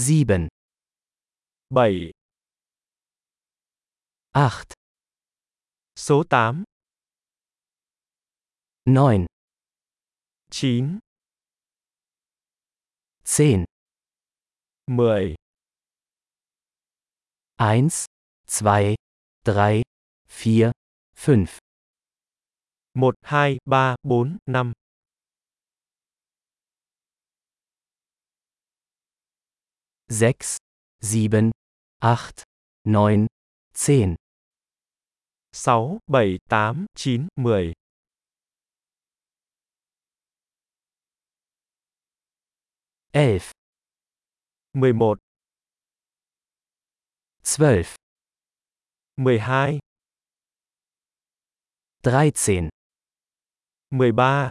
7, 7, 8, số 8, 9, 9, 10, 10, 1, 2, 3, 4, 5, 1, 2, 3, 4, 5, 6, 7, 8, 9, 10, 6, 7, 8, 9, 10, 11, 11, 12, 12, 13, 13,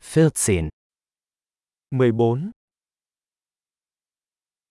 14, 14,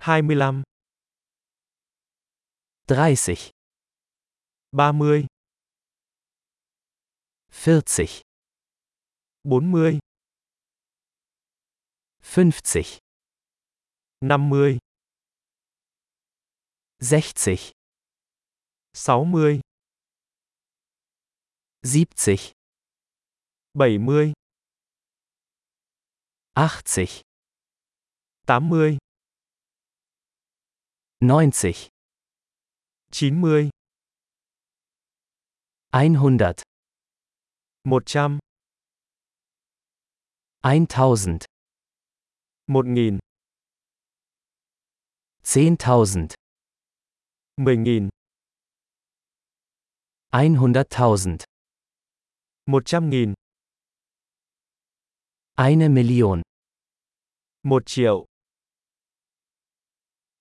25, 30, 30, 40, 40, 50, 50, 60, 60, 70, 70, 80, 80, 90, 90, 100, 100, 1000, 1000, 10.000, 10.000, 100.000, 100.000, eine Million. 1 triệu.